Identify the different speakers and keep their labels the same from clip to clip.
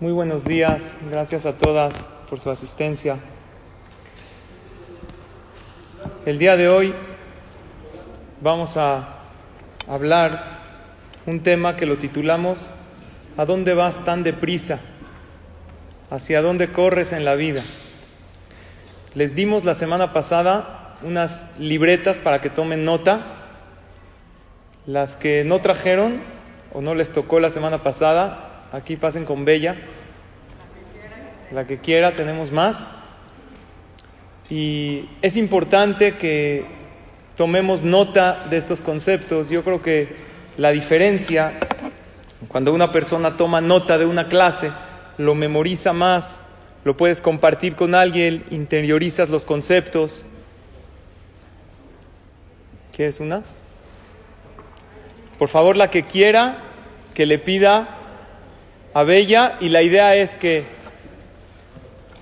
Speaker 1: Muy buenos días, gracias a todas por su asistencia. El día de hoy vamos a hablar un tema que lo titulamos ¿A dónde vas tan deprisa? ¿Hacia dónde corres en la vida? Les dimos la semana pasada unas libretas para que tomen nota. Las que no trajeron o no les tocó la semana pasada, aquí pasen con Bella. La que quiera, tenemos más. Y es importante que tomemos nota de estos conceptos. Yo creo que la diferencia, cuando una persona toma nota de una clase, lo memoriza más, lo puedes compartir con alguien, interiorizas los conceptos. ¿Qué es una? Por favor, la que quiera, que le pida a Bella y la idea es que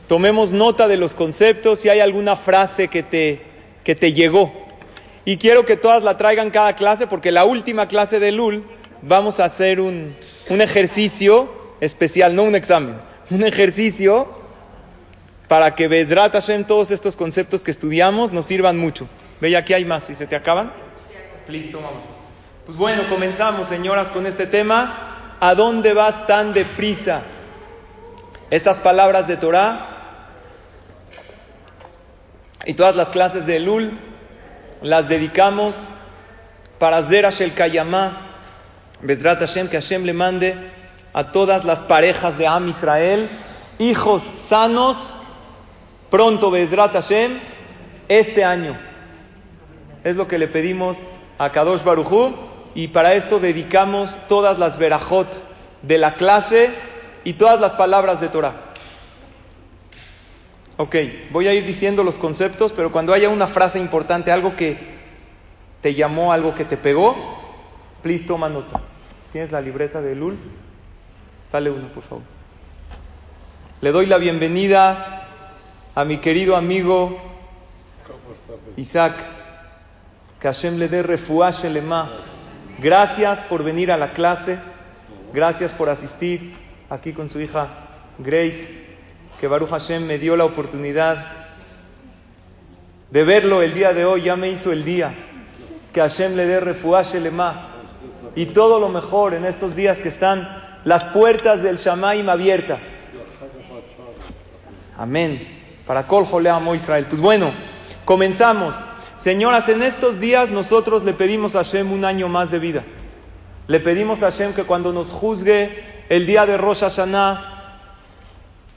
Speaker 1: tomemos nota de los conceptos, si hay alguna frase que te, que te llegó. Y quiero que todas la traigan cada clase porque la última clase de LUL vamos a hacer un, un ejercicio especial, no un examen, un ejercicio para que Bezrat Hashem todos estos conceptos que estudiamos nos sirvan mucho. Bella, aquí hay más, si se te acaban. Listo, vamos. Pues bueno, comenzamos, señoras, con este tema. ¿A dónde vas tan deprisa? Estas palabras de Torah y todas las clases de Lul las dedicamos para Zerash el Kayamá, Bezrat Hashem, que Hashem le mande a todas las parejas de Am Israel, hijos sanos, pronto Hashem, este año. Es lo que le pedimos a Kadosh Barujú y para esto dedicamos todas las verajot de la clase y todas las palabras de Torah. Ok, voy a ir diciendo los conceptos, pero cuando haya una frase importante, algo que te llamó, algo que te pegó, please toma nota. ¿Tienes la libreta de Lul? Dale una, por favor. Le doy la bienvenida a mi querido amigo Isaac. Que Hashem le dé refuah shelema Gracias por venir a la clase, gracias por asistir aquí con su hija Grace, que Baruch Hashem me dio la oportunidad de verlo el día de hoy, ya me hizo el día. Que Hashem le dé refuaje lema y todo lo mejor en estos días que están las puertas del Shamaim abiertas. Amén. Para Kol Joleamo Israel. Pues bueno, comenzamos. Señoras, en estos días nosotros le pedimos a Hashem un año más de vida. Le pedimos a Hashem que cuando nos juzgue el día de Rosh Hashanah,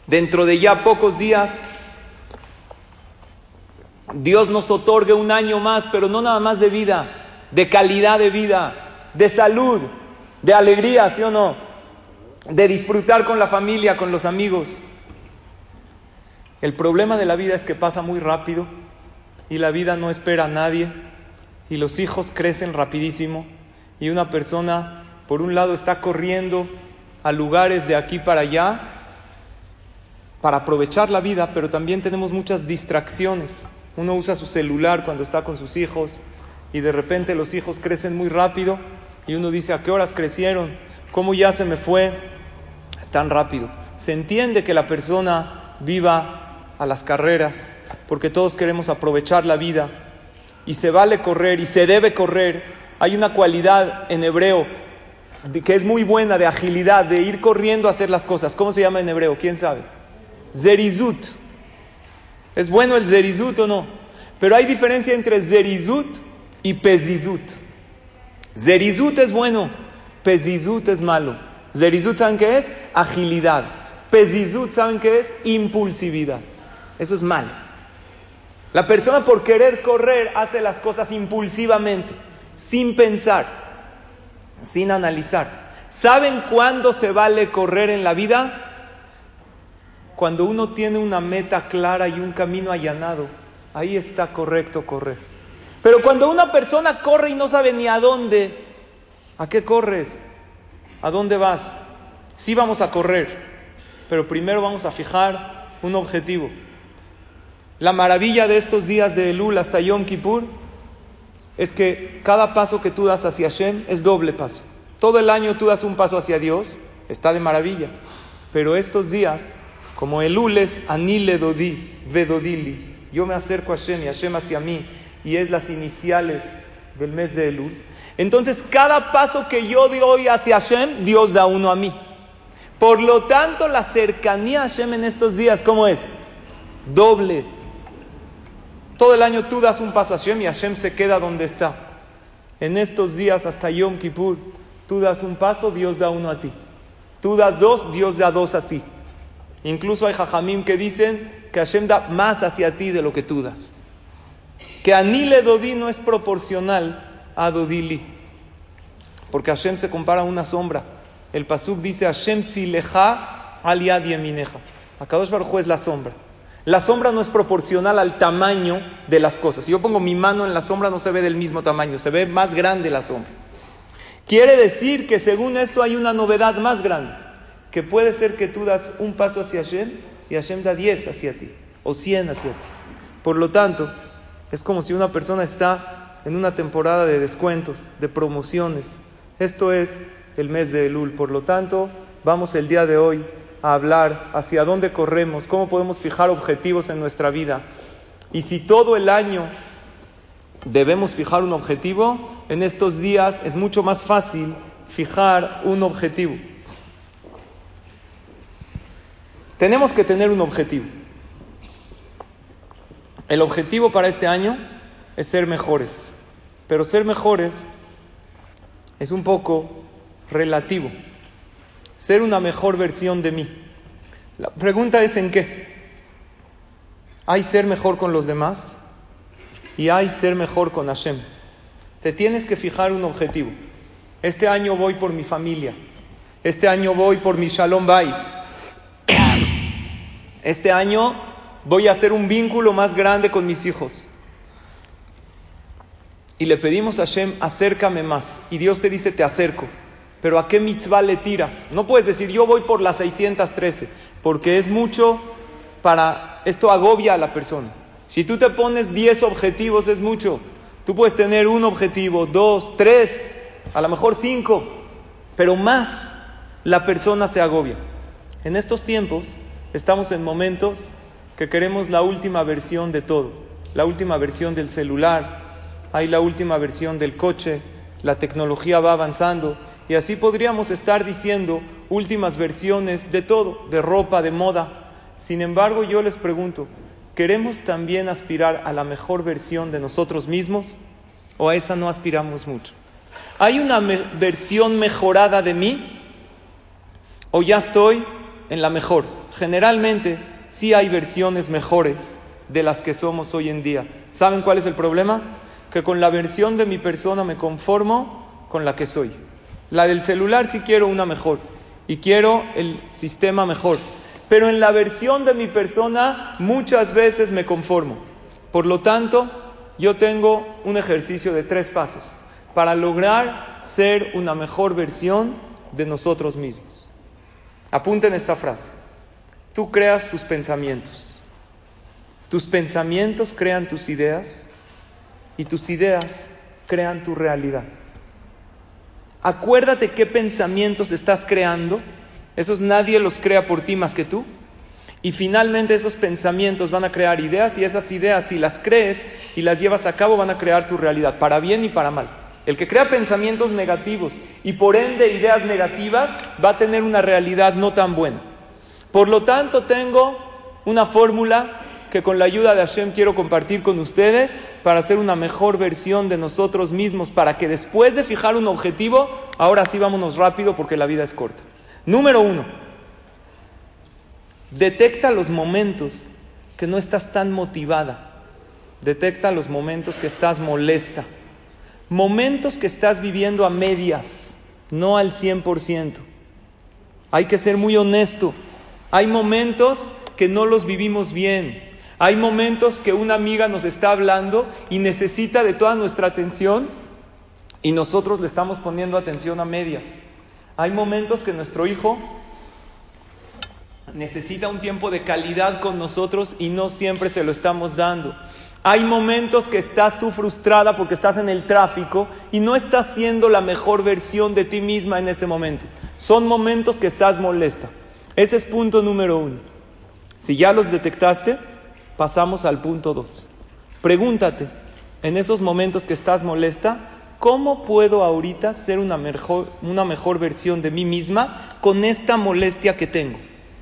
Speaker 1: dentro de ya pocos días, Dios nos otorgue un año más, pero no nada más de vida, de calidad de vida, de salud, de alegría, ¿sí o no? De disfrutar con la familia, con los amigos. El problema de la vida es que pasa muy rápido y la vida no espera a nadie y los hijos crecen rapidísimo y una persona por un lado está corriendo a lugares de aquí para allá para aprovechar la vida, pero también tenemos muchas distracciones. Uno usa su celular cuando está con sus hijos y de repente los hijos crecen muy rápido y uno dice, ¿a qué horas crecieron? ¿Cómo ya se me fue tan rápido? Se entiende que la persona viva a las carreras, porque todos queremos aprovechar la vida y se vale correr y se debe correr. Hay una cualidad en hebreo que es muy buena de agilidad, de ir corriendo a hacer las cosas. ¿Cómo se llama en hebreo? ¿Quién sabe? Zerizut. ¿Es bueno el zerizut o no? Pero hay diferencia entre zerizut y pezizut. Zerizut es bueno, pezizut es malo. Zerizut, ¿saben qué es? Agilidad. Pezizut, ¿saben qué es? Impulsividad. Eso es malo. La persona por querer correr hace las cosas impulsivamente, sin pensar, sin analizar. ¿Saben cuándo se vale correr en la vida? Cuando uno tiene una meta clara y un camino allanado. Ahí está correcto correr. Pero cuando una persona corre y no sabe ni a dónde, ¿a qué corres? ¿A dónde vas? Sí vamos a correr, pero primero vamos a fijar un objetivo. La maravilla de estos días de Elul hasta Yom Kippur es que cada paso que tú das hacia Hashem es doble paso. Todo el año tú das un paso hacia Dios, está de maravilla. Pero estos días, como el Ules, Anile Dodi, Vedodili, yo me acerco a Hashem y Hashem hacia mí, y es las iniciales del mes de Elul. Entonces, cada paso que yo doy hacia Hashem, Dios da uno a mí. Por lo tanto, la cercanía a Hashem en estos días, ¿cómo es? Doble. Todo el año tú das un paso a Hashem y Hashem se queda donde está. En estos días, hasta Yom Kippur, tú das un paso, Dios da uno a ti. Tú das dos, Dios da dos a ti. Incluso hay jajamim que dicen que Hashem da más hacia ti de lo que tú das. Que Anile Dodi no es proporcional a Dodili. Porque Hashem se compara a una sombra. El Pasuk dice Hashem tzileja al yemineja. Akadosh Baruj es la sombra. La sombra no es proporcional al tamaño de las cosas. Si yo pongo mi mano en la sombra no se ve del mismo tamaño, se ve más grande la sombra. Quiere decir que según esto hay una novedad más grande, que puede ser que tú das un paso hacia Hashem y Hashem da diez hacia ti, o cien hacia ti. Por lo tanto, es como si una persona está en una temporada de descuentos, de promociones. Esto es el mes de Elul. Por lo tanto, vamos el día de hoy hablar hacia dónde corremos, cómo podemos fijar objetivos en nuestra vida. Y si todo el año debemos fijar un objetivo, en estos días es mucho más fácil fijar un objetivo. Tenemos que tener un objetivo. El objetivo para este año es ser mejores, pero ser mejores es un poco relativo. Ser una mejor versión de mí. La pregunta es en qué. ¿Hay ser mejor con los demás? Y hay ser mejor con Hashem. Te tienes que fijar un objetivo. Este año voy por mi familia. Este año voy por mi Shalom Bait. Este año voy a hacer un vínculo más grande con mis hijos. Y le pedimos a Hashem, acércame más. Y Dios te dice, te acerco. Pero ¿a qué mitzvah le tiras? No puedes decir, yo voy por las 613, porque es mucho para... Esto agobia a la persona. Si tú te pones 10 objetivos es mucho. Tú puedes tener un objetivo, dos, tres, a lo mejor cinco, pero más la persona se agobia. En estos tiempos estamos en momentos que queremos la última versión de todo, la última versión del celular, hay la última versión del coche, la tecnología va avanzando y así podríamos estar diciendo últimas versiones de todo, de ropa, de moda. Sin embargo, yo les pregunto, ¿queremos también aspirar a la mejor versión de nosotros mismos o a esa no aspiramos mucho? ¿Hay una versión mejorada de mí o ya estoy en la mejor? Generalmente sí hay versiones mejores de las que somos hoy en día. ¿Saben cuál es el problema? Que con la versión de mi persona me conformo con la que soy. La del celular sí quiero una mejor y quiero el sistema mejor. Pero en la versión de mi persona muchas veces me conformo. Por lo tanto, yo tengo un ejercicio de tres pasos para lograr ser una mejor versión de nosotros mismos. Apunten esta frase. Tú creas tus pensamientos. Tus pensamientos crean tus ideas y tus ideas crean tu realidad. Acuérdate qué pensamientos estás creando. Esos nadie los crea por ti más que tú. Y finalmente esos pensamientos van a crear ideas y esas ideas si las crees y las llevas a cabo van a crear tu realidad, para bien y para mal. El que crea pensamientos negativos y por ende ideas negativas va a tener una realidad no tan buena. Por lo tanto, tengo una fórmula que con la ayuda de Hashem quiero compartir con ustedes para hacer una mejor versión de nosotros mismos, para que después de fijar un objetivo, ahora sí vámonos rápido porque la vida es corta. Número uno, detecta los momentos que no estás tan motivada. Detecta los momentos que estás molesta. Momentos que estás viviendo a medias, no al 100%. Hay que ser muy honesto. Hay momentos que no los vivimos bien. Hay momentos que una amiga nos está hablando y necesita de toda nuestra atención y nosotros le estamos poniendo atención a medias. Hay momentos que nuestro hijo necesita un tiempo de calidad con nosotros y no siempre se lo estamos dando. Hay momentos que estás tú frustrada porque estás en el tráfico y no estás siendo la mejor versión de ti misma en ese momento. Son momentos que estás molesta. Ese es punto número uno. Si ya los detectaste, pasamos al punto dos. Pregúntate, en esos momentos que estás molesta, ¿cómo puedo ahorita ser una mejor, una mejor versión de mí misma con esta molestia que tengo?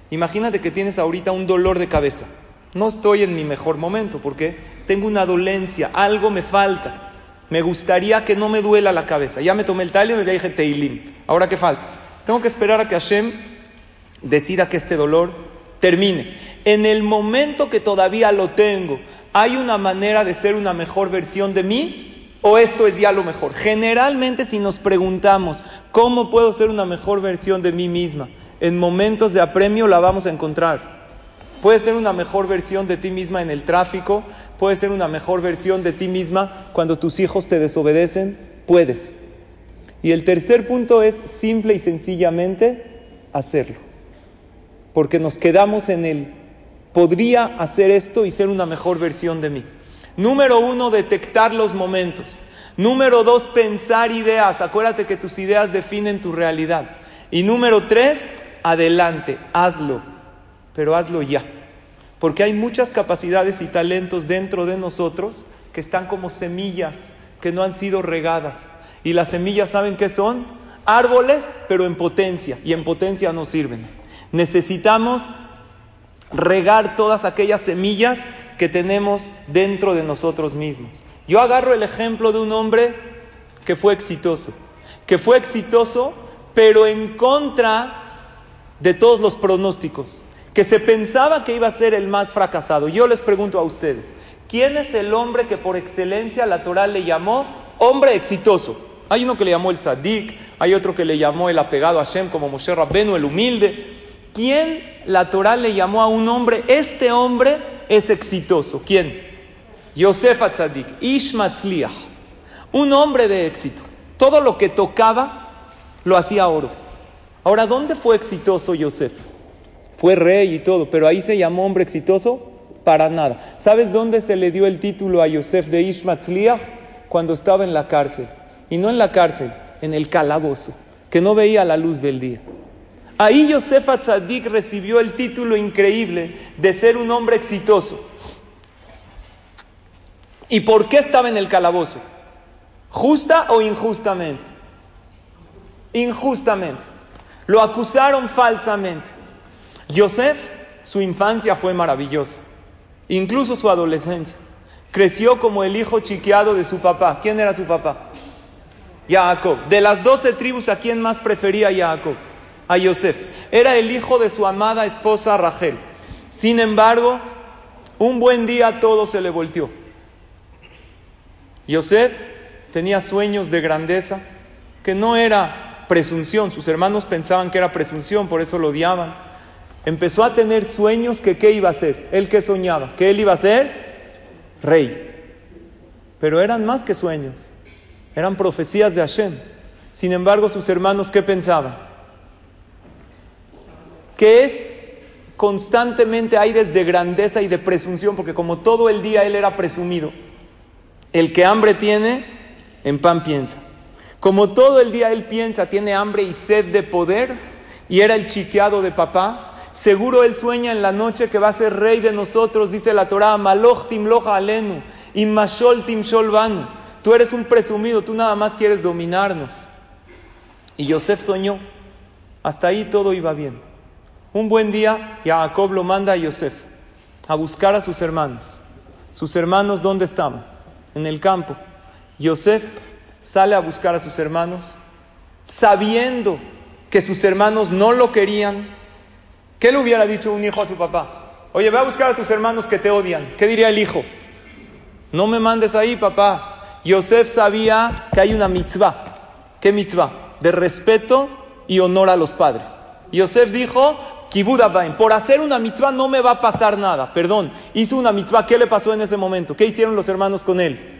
Speaker 1: Imagínate que tienes ahorita un dolor de cabeza. No estoy en mi mejor momento porque tengo una dolencia, algo me falta. Me gustaría que no me duela la cabeza. Ya me tomé el talio y ya dije Teilim. Ahora qué falta? Tengo que esperar a que Hashem decida que este dolor termine. En el momento que todavía lo tengo, ¿hay una manera de ser una mejor versión de mí? ¿O esto es ya lo mejor? Generalmente si nos preguntamos, ¿cómo puedo ser una mejor versión de mí misma? En momentos de apremio la vamos a encontrar. Puede ser una mejor versión de ti misma en el tráfico, puede ser una mejor versión de ti misma cuando tus hijos te desobedecen, puedes. Y el tercer punto es simple y sencillamente hacerlo. Porque nos quedamos en el, podría hacer esto y ser una mejor versión de mí. Número uno, detectar los momentos. Número dos, pensar ideas. Acuérdate que tus ideas definen tu realidad. Y número tres, adelante, hazlo pero hazlo ya. Porque hay muchas capacidades y talentos dentro de nosotros que están como semillas que no han sido regadas. Y las semillas, ¿saben qué son? Árboles, pero en potencia. Y en potencia no sirven. Necesitamos regar todas aquellas semillas que tenemos dentro de nosotros mismos. Yo agarro el ejemplo de un hombre que fue exitoso. Que fue exitoso, pero en contra de todos los pronósticos que se pensaba que iba a ser el más fracasado. Yo les pregunto a ustedes, ¿quién es el hombre que por excelencia la Torah le llamó hombre exitoso? Hay uno que le llamó el tzadik, hay otro que le llamó el apegado a Hashem como Moshe Rabbenu, el humilde. ¿Quién la Torah le llamó a un hombre? Este hombre es exitoso. ¿Quién? Yosef Tzadik, Ishmatzliach, un hombre de éxito. Todo lo que tocaba lo hacía oro. Ahora, ¿dónde fue exitoso Yosef? fue rey y todo, pero ahí se llamó hombre exitoso para nada. ¿Sabes dónde se le dio el título a Yosef de Ishmatzliach? Cuando estaba en la cárcel. Y no en la cárcel, en el calabozo, que no veía la luz del día. Ahí Yosef Atzadik recibió el título increíble de ser un hombre exitoso. ¿Y por qué estaba en el calabozo? ¿Justa o injustamente? Injustamente. Lo acusaron falsamente. Yosef, su infancia fue maravillosa, incluso su adolescencia. Creció como el hijo chiqueado de su papá. ¿Quién era su papá? Jacob. De las doce tribus, ¿a quién más prefería Jacob? A Yosef. Era el hijo de su amada esposa Rachel. Sin embargo, un buen día todo se le volteó. Yosef tenía sueños de grandeza que no era presunción. Sus hermanos pensaban que era presunción, por eso lo odiaban empezó a tener sueños que qué iba a ser. Él que soñaba, que él iba a ser rey. Pero eran más que sueños, eran profecías de Hashem. Sin embargo, sus hermanos, ¿qué pensaban? Que es constantemente aires de grandeza y de presunción, porque como todo el día él era presumido, el que hambre tiene, en pan piensa. Como todo el día él piensa, tiene hambre y sed de poder, y era el chiqueado de papá, Seguro él sueña en la noche que va a ser rey de nosotros, dice la Torah, Maloch timloja alenu, mashol timsholvanu. Tú eres un presumido, tú nada más quieres dominarnos. Y Yosef soñó. Hasta ahí todo iba bien. Un buen día, Jacob lo manda a Yosef a buscar a sus hermanos. ¿Sus hermanos dónde estaban? En el campo. Yosef sale a buscar a sus hermanos, sabiendo que sus hermanos no lo querían, ¿Qué le hubiera dicho un hijo a su papá? Oye, ve a buscar a tus hermanos que te odian. ¿Qué diría el hijo? No me mandes ahí, papá. Yosef sabía que hay una mitzvah. ¿Qué mitzvah? De respeto y honor a los padres. Yosef dijo, Kibudabaim, por hacer una mitzvah no me va a pasar nada. Perdón, hizo una mitzvah. ¿Qué le pasó en ese momento? ¿Qué hicieron los hermanos con él?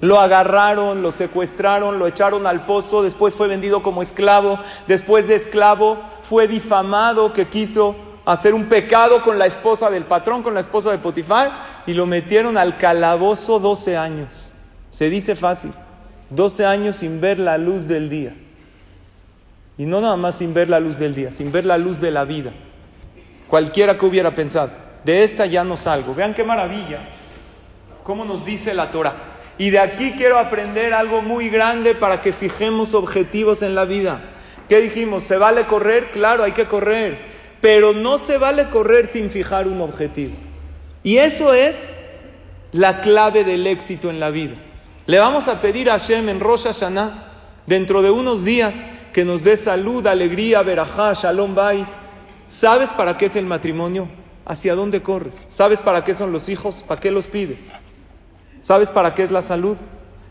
Speaker 1: Lo agarraron, lo secuestraron, lo echaron al pozo, después fue vendido como esclavo, después de esclavo fue difamado que quiso hacer un pecado con la esposa del patrón, con la esposa de Potifar, y lo metieron al calabozo 12 años. Se dice fácil, 12 años sin ver la luz del día. Y no nada más sin ver la luz del día, sin ver la luz de la vida. cualquiera que hubiera pensado. De esta ya no salgo. Vean qué maravilla, cómo nos dice la Torah. Y de aquí quiero aprender algo muy grande para que fijemos objetivos en la vida. ¿Qué dijimos? ¿Se vale correr? Claro, hay que correr. Pero no se vale correr sin fijar un objetivo. Y eso es la clave del éxito en la vida. Le vamos a pedir a Hashem en Rosh Hashanah, dentro de unos días, que nos dé salud, alegría, verajá, shalom bait. ¿Sabes para qué es el matrimonio? ¿Hacia dónde corres? ¿Sabes para qué son los hijos? ¿Para qué los pides? ¿Sabes para qué es la salud?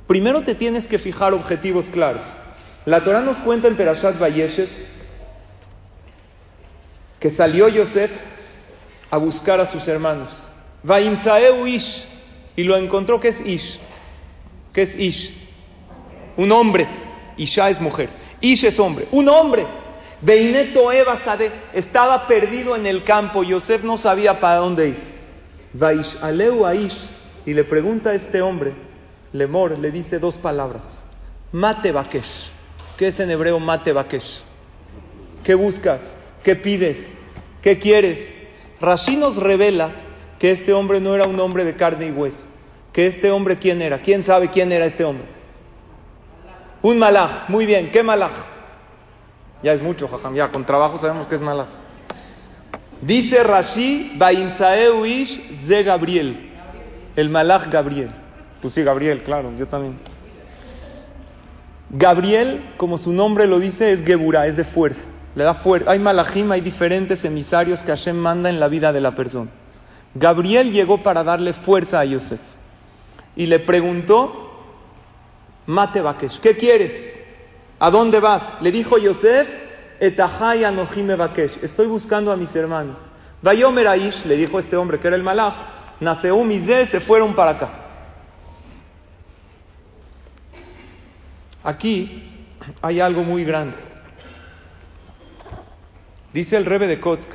Speaker 1: Primero te tienes que fijar objetivos claros. La Torah nos cuenta en Perashat Vayeshet que salió Yosef a buscar a sus hermanos. Vaimtzaeu Ish y lo encontró que es Ish. ¿Qué es Ish? Un hombre. Isha es mujer. Ish es hombre. Un hombre. Beineto Eva Sade estaba perdido en el campo. Yosef no sabía para dónde ir. Vaish Aleu Aish y le pregunta a este hombre, Lemor, le dice dos palabras. Mate Bakesh. ¿Qué es en hebreo mate Bakesh? ¿Qué buscas? ¿Qué pides? ¿Qué quieres? Rashi nos revela que este hombre no era un hombre de carne y hueso. Que este hombre, ¿quién era? ¿Quién sabe quién era este hombre? Un malaj. Muy bien, ¿qué malaj? Ya es mucho, jajam. Ya, con trabajo sabemos que es malaj. Dice Rashi, Ish ze Gabriel. El malaj Gabriel. Pues sí, Gabriel, claro, yo también. Gabriel, como su nombre lo dice, es Geburah, es de fuerza. Le da fuerza. Hay malajim, hay diferentes emisarios que Hashem manda en la vida de la persona. Gabriel llegó para darle fuerza a Yosef y le preguntó, Mate Bakesh, ¿qué quieres? ¿A dónde vas? Le dijo Yosef, Etahai Anohime Bakesh, estoy buscando a mis hermanos. Vayomer Aish, le dijo este hombre que era el malach, Naseum y se fueron para acá. Aquí hay algo muy grande. Dice el Rebe de Kotsk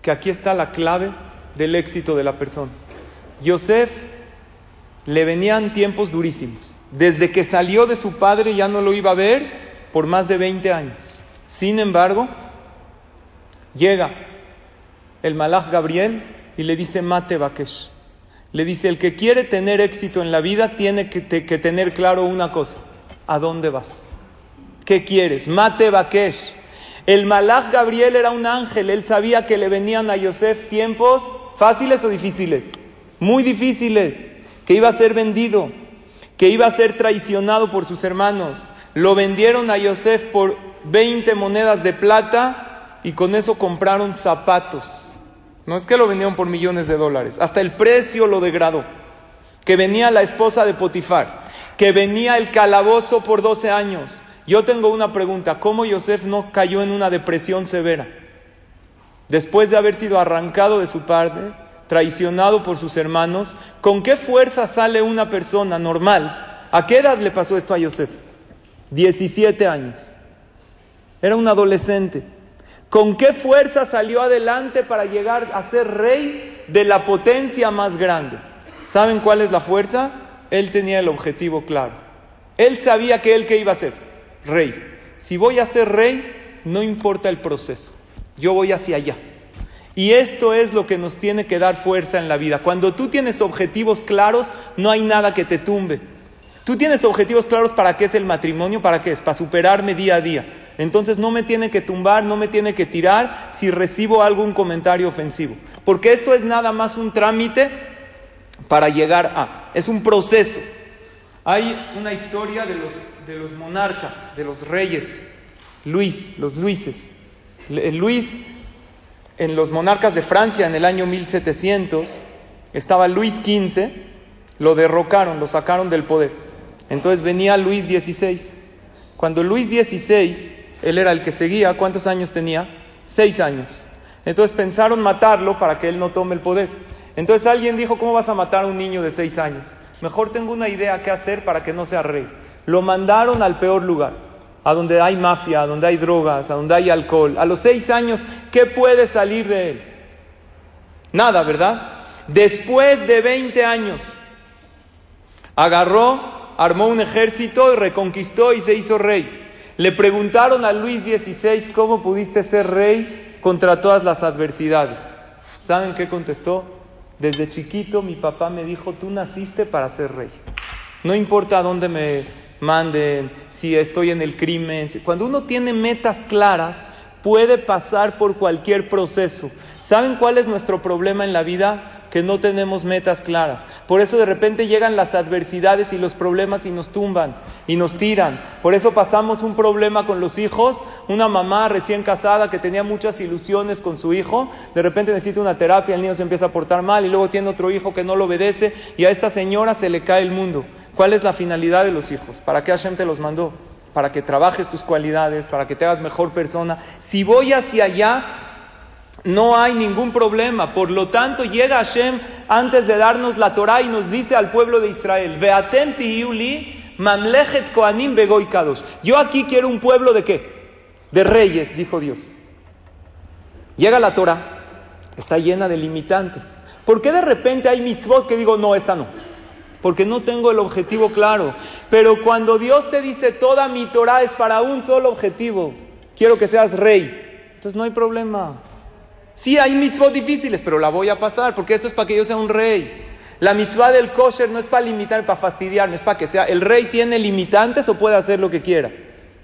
Speaker 1: que aquí está la clave del éxito de la persona. Yosef le venían tiempos durísimos. Desde que salió de su padre ya no lo iba a ver por más de 20 años. Sin embargo, llega el malach Gabriel y le dice, mate Bakesh. Le dice, el que quiere tener éxito en la vida tiene que, tener claro una cosa. ¿A dónde vas? ¿Qué quieres? Mate Bakesh. El malach Gabriel era un ángel, él sabía que le venían a Yosef tiempos fáciles o difíciles, muy difíciles, que iba a ser vendido, que iba a ser traicionado por sus hermanos. Lo vendieron a Yosef por 20 monedas de plata y con eso compraron zapatos. No es que lo vendieron por millones de dólares, hasta el precio lo degradó. Que venía la esposa de Potifar, que venía el calabozo por 12 años, yo tengo una pregunta, ¿cómo Yosef no cayó en una depresión severa? Después de haber sido arrancado de su padre, traicionado por sus hermanos, ¿con qué fuerza sale una persona normal? ¿A qué edad le pasó esto a Yosef? 17 años. Era un adolescente. ¿Con qué fuerza salió adelante para llegar a ser rey de la potencia más grande? ¿Saben cuál es la fuerza? Él tenía el objetivo claro. Él sabía que él qué iba a hacer rey. Si voy a ser rey, no importa el proceso, yo voy hacia allá. Y esto es lo que nos tiene que dar fuerza en la vida. Cuando tú tienes objetivos claros, no hay nada que te tumbe. Tú tienes objetivos claros para qué es el matrimonio, para qué es, para superarme día a día. Entonces no me tiene que tumbar, no me tiene que tirar si recibo algún comentario ofensivo. Porque esto es nada más un trámite para llegar a. Es un proceso. Hay una historia de los de los monarcas, de los reyes, Luis, los Luises. Luis, en los monarcas de Francia en el año 1700, estaba Luis XV, lo derrocaron, lo sacaron del poder. Entonces venía Luis XVI. Cuando Luis XVI, él era el que seguía, ¿cuántos años tenía? Seis años. Entonces pensaron matarlo para que él no tome el poder. Entonces alguien dijo, ¿cómo vas a matar a un niño de seis años? Mejor tengo una idea qué hacer para que no sea rey. Lo mandaron al peor lugar, a donde hay mafia, a donde hay drogas, a donde hay alcohol. A los seis años, ¿qué puede salir de él? Nada, ¿verdad? Después de 20 años, agarró, armó un ejército y reconquistó y se hizo rey. Le preguntaron a Luis XVI, ¿cómo pudiste ser rey contra todas las adversidades. ¿Saben qué contestó? Desde chiquito mi papá me dijo, tú naciste para ser rey. No importa dónde me manden, si estoy en el crimen. Cuando uno tiene metas claras, puede pasar por cualquier proceso. ¿Saben cuál es nuestro problema en la vida? que no tenemos metas claras. Por eso de repente llegan las adversidades y los problemas y nos tumban y nos tiran. Por eso pasamos un problema con los hijos. Una mamá recién casada que tenía muchas ilusiones con su hijo, de repente necesita una terapia, el niño se empieza a portar mal y luego tiene otro hijo que no lo obedece y a esta señora se le cae el mundo. ¿Cuál es la finalidad de los hijos? ¿Para qué Hashem te los mandó? Para que trabajes tus cualidades, para que te hagas mejor persona. Si voy hacia allá, no hay ningún problema. Por lo tanto, llega Hashem antes de darnos la Torah y nos dice al pueblo de Israel, Veatem mamlechet koanim begoy Yo aquí quiero un pueblo de qué? De reyes, dijo Dios. Llega la Torah, está llena de limitantes. ¿Por qué de repente hay mitzvot que digo, no, esta no? Porque no tengo el objetivo claro. Pero cuando Dios te dice, toda mi Torah es para un solo objetivo, quiero que seas rey, entonces no hay problema. Sí, hay mitzvot difíciles, pero la voy a pasar porque esto es para que yo sea un rey. La mitzvah del kosher no es para limitar, para fastidiarme, es para que sea. El rey tiene limitantes o puede hacer lo que quiera.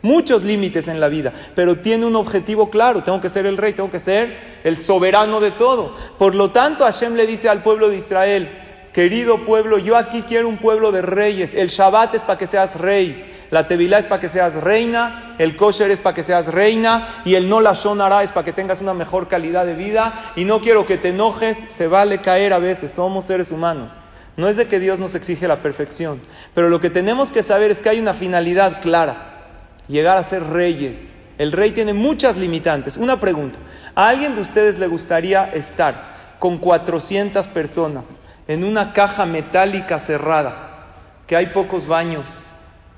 Speaker 1: Muchos límites en la vida, pero tiene un objetivo claro. Tengo que ser el rey, tengo que ser el soberano de todo. Por lo tanto, Hashem le dice al pueblo de Israel, querido pueblo, yo aquí quiero un pueblo de reyes. El Shabbat es para que seas rey. La tevilá es para que seas reina, el kosher es para que seas reina. Y el no la shonara es para que tengas una mejor calidad de vida. Y no quiero que te enojes, se vale caer a veces, somos seres humanos. No es de que Dios nos exige la perfección, pero lo que tenemos que saber es que hay una finalidad clara, llegar a ser reyes. El rey tiene muchas limitantes. Una pregunta, ¿a alguien de ustedes le gustaría estar con 400 personas en una caja metálica cerrada, que hay pocos baños,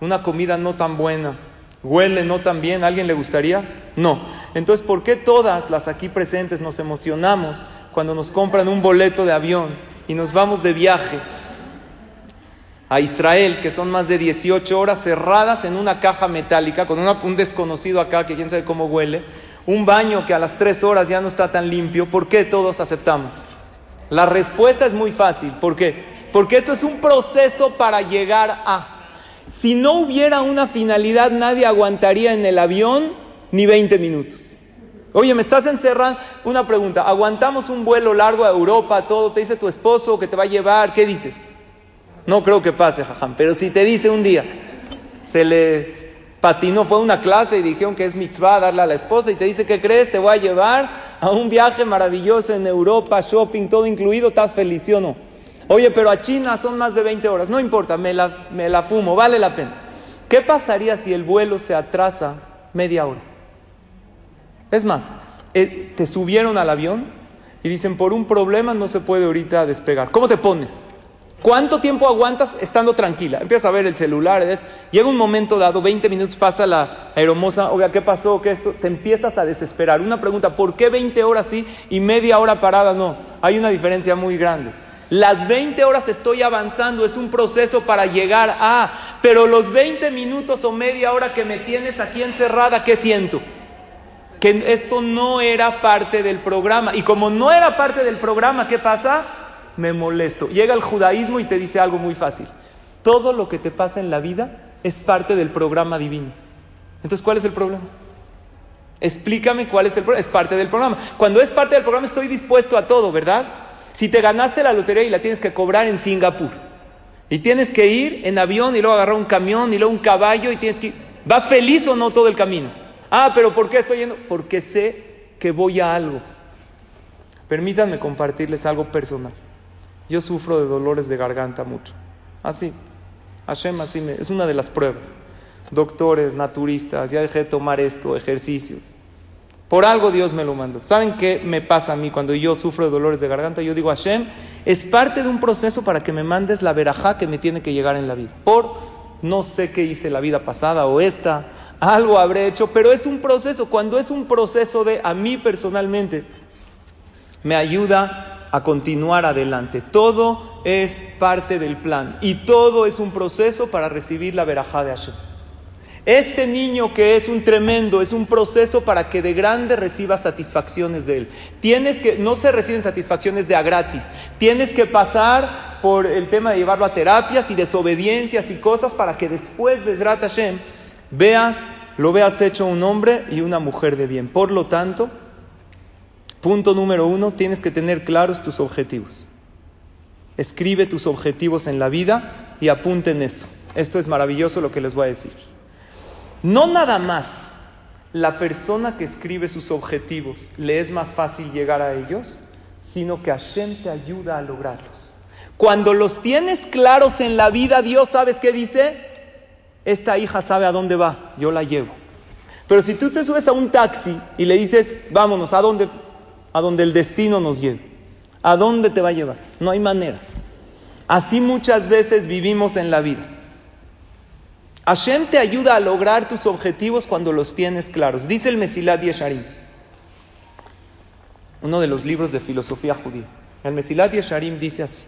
Speaker 1: una comida no tan buena, huele no tan bien, ¿a alguien le gustaría? No. Entonces, ¿por qué todas las aquí presentes nos emocionamos cuando nos compran un boleto de avión y nos vamos de viaje a Israel, que son más de 18 horas cerradas en una caja metálica con un desconocido acá que quién sabe cómo huele, un baño que a las 3 horas ya no está tan limpio? ¿Por qué todos aceptamos? La respuesta es muy fácil. ¿Por qué? Porque esto es un proceso para llegar a... Si no hubiera una finalidad, nadie aguantaría en el avión ni 20 minutos. Oye, me estás encerrando. Una pregunta, ¿aguantamos un vuelo largo a Europa, todo? ¿Te dice tu esposo que te va a llevar? ¿Qué dices? No creo que pase, jajam, pero si te dice un día, se le patinó, fue a una clase y dijeron que es mitzvah darle a la esposa y te dice, ¿qué crees? Te voy a llevar a un viaje maravilloso en Europa, shopping, todo incluido, ¿estás feliz o no? Oye, pero a China son más de 20 horas. No importa, me la, me la fumo, vale la pena. ¿Qué pasaría si el vuelo se atrasa media hora? Es más, eh, te subieron al avión y dicen, por un problema no se puede ahorita despegar. ¿Cómo te pones? ¿Cuánto tiempo aguantas estando tranquila? Empiezas a ver el celular, llega un momento dado, 20 minutos pasa la aeromoza, oiga, ¿qué pasó? ¿Qué esto? Te empiezas a desesperar. Una pregunta, ¿por qué 20 horas sí y media hora parada no? Hay una diferencia muy grande. Las 20 horas estoy avanzando, es un proceso para llegar a, pero los 20 minutos o media hora que me tienes aquí encerrada, ¿qué siento? Que esto no era parte del programa. Y como no era parte del programa, ¿qué pasa? Me molesto. Llega el judaísmo y te dice algo muy fácil. Todo lo que te pasa en la vida es parte del programa divino. Entonces, ¿cuál es el problema? Explícame cuál es el problema. Es parte del programa. Cuando es parte del programa estoy dispuesto a todo, ¿verdad? Si te ganaste la lotería y la tienes que cobrar en Singapur, y tienes que ir en avión y luego agarrar un camión y luego un caballo y tienes que ir, ¿vas feliz o no todo el camino? Ah, pero ¿por qué estoy yendo? Porque sé que voy a algo. Permítanme compartirles algo personal. Yo sufro de dolores de garganta mucho. Así. Hashem así me, es una de las pruebas. Doctores, naturistas, ya dejé de tomar esto, ejercicios. Por algo Dios me lo mandó. ¿Saben qué me pasa a mí cuando yo sufro de dolores de garganta? Yo digo, Hashem, es parte de un proceso para que me mandes la verajá que me tiene que llegar en la vida. Por no sé qué hice la vida pasada o esta, algo habré hecho, pero es un proceso. Cuando es un proceso de, a mí personalmente, me ayuda a continuar adelante. Todo es parte del plan y todo es un proceso para recibir la verajá de Hashem. Este niño que es un tremendo, es un proceso para que de grande reciba satisfacciones de él. Tienes que, no se reciben satisfacciones de a gratis. Tienes que pasar por el tema de llevarlo a terapias y desobediencias y cosas para que después, Besrat Hashem, veas, lo veas hecho un hombre y una mujer de bien. Por lo tanto, punto número uno, tienes que tener claros tus objetivos. Escribe tus objetivos en la vida y apunten esto. Esto es maravilloso lo que les voy a decir. No nada más la persona que escribe sus objetivos le es más fácil llegar a ellos, sino que Hashem te ayuda a lograrlos. Cuando los tienes claros en la vida, Dios, ¿sabes qué dice? Esta hija sabe a dónde va, yo la llevo. Pero si tú te subes a un taxi y le dices, vámonos, ¿a dónde? A donde el destino nos lleve. ¿A dónde te va a llevar? No hay manera. Así muchas veces vivimos en la vida. Hashem te ayuda a lograr tus objetivos cuando los tienes claros. Dice el Mesilat Yesharim, uno de los libros de filosofía judía. El Mesilat Yesharim dice así: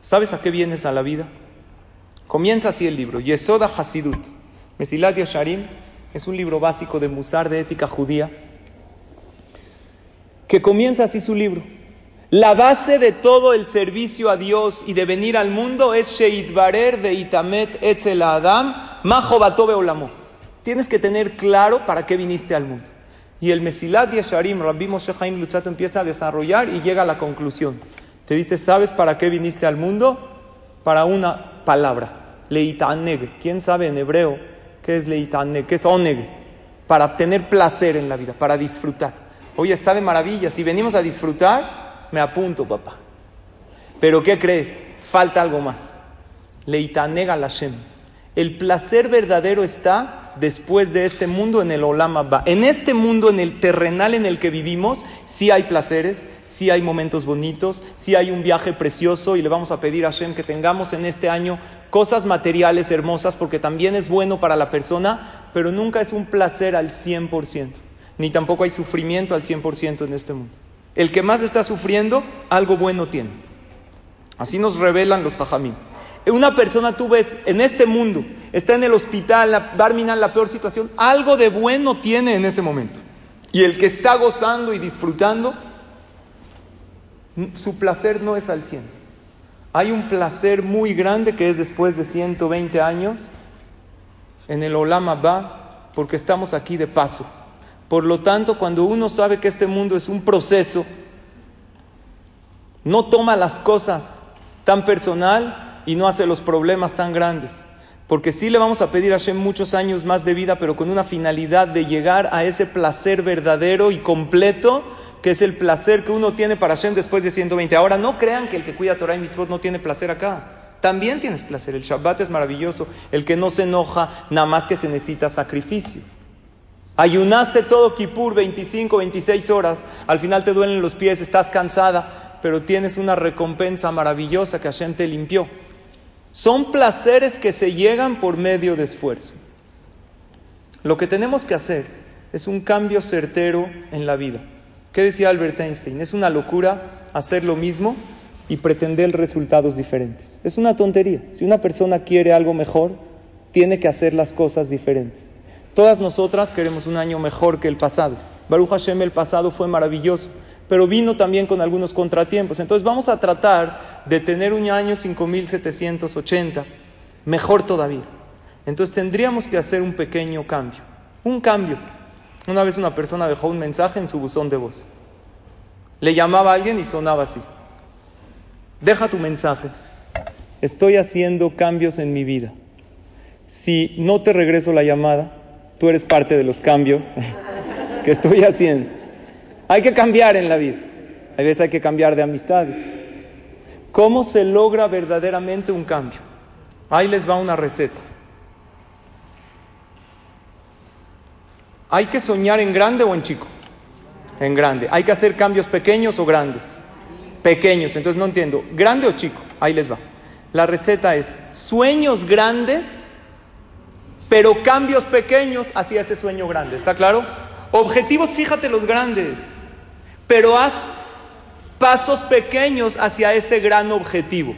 Speaker 1: ¿Sabes a qué vienes a la vida? Comienza así el libro, Yesoda Hasidut. Mesilat Yesharim es un libro básico de Musar de ética judía que comienza así su libro. La base de todo el servicio a Dios y de venir al mundo es Sheitbarer de Itamet Etzel Adam, Majo Olamo. Tienes que tener claro para qué viniste al mundo. Y el Mesilat Yesharim, Rabbi Moshe Haim Luchato empieza a desarrollar y llega a la conclusión. Te dice, ¿sabes para qué viniste al mundo? Para una palabra, Leitaneg. ¿Quién sabe en hebreo qué es Leitaneg? ¿Qué es Oneg? Para obtener placer en la vida, para disfrutar. Oye, está de maravilla. Si venimos a disfrutar, me apunto, papá. Pero ¿qué crees? Falta algo más. Leitanega Lashem. El placer verdadero está después de este mundo en el Olam Abba. En este mundo, en el terrenal en el que vivimos, sí hay placeres, sí hay momentos bonitos, sí hay un viaje precioso y le vamos a pedir a Hashem que tengamos en este año cosas materiales hermosas porque también es bueno para la persona, pero nunca es un placer al 100%, ni tampoco hay sufrimiento al 100% en este mundo. El que más está sufriendo, algo bueno tiene. Así nos revelan los fajamín. Una persona tú ves en este mundo, está en el hospital, la, Barminan, la peor situación, algo de bueno tiene en ese momento. Y el que está gozando y disfrutando, su placer no es al 100. Hay un placer muy grande que es después de 120 años en el Olama Ba, porque estamos aquí de paso. Por lo tanto, cuando uno sabe que este mundo es un proceso, no toma las cosas tan personal y no hace los problemas tan grandes. Porque sí le vamos a pedir a Hashem muchos años más de vida, pero con una finalidad de llegar a ese placer verdadero y completo, que es el placer que uno tiene para Hashem después de 120. Ahora, no crean que el que cuida Torah y Mitzvot no tiene placer acá. También tienes placer. El Shabbat es maravilloso. El que no se enoja, nada más que se necesita sacrificio. Ayunaste todo Kippur 25, 26 horas, al final te duelen los pies, estás cansada, pero tienes una recompensa maravillosa que Hashem te limpió. Son placeres que se llegan por medio de esfuerzo. Lo que tenemos que hacer es un cambio certero en la vida. ¿Qué decía Albert Einstein? Es una locura hacer lo mismo y pretender resultados diferentes. Es una tontería. Si una persona quiere algo mejor, tiene que hacer las cosas diferentes. Todas nosotras queremos un año mejor que el pasado. Baruch Hashem, el pasado fue maravilloso, pero vino también con algunos contratiempos. Entonces vamos a tratar de tener un año 5780 mejor todavía. Entonces tendríamos que hacer un pequeño cambio. Un cambio. Una vez una persona dejó un mensaje en su buzón de voz. Le llamaba a alguien y sonaba así. Deja tu mensaje. Estoy haciendo cambios en mi vida. Si no te regreso la llamada, Tú eres parte de los cambios que estoy haciendo. Hay que cambiar en la vida. A veces hay que cambiar de amistades. ¿Cómo se logra verdaderamente un cambio? Ahí les va una receta. ¿Hay que soñar en grande o en chico? En grande. ¿Hay que hacer cambios pequeños o grandes? Pequeños. Entonces no entiendo. ¿Grande o chico? Ahí les va. La receta es sueños grandes pero cambios pequeños hacia ese sueño grande. ¿Está claro? Objetivos, fíjate los grandes, pero haz pasos pequeños hacia ese gran objetivo.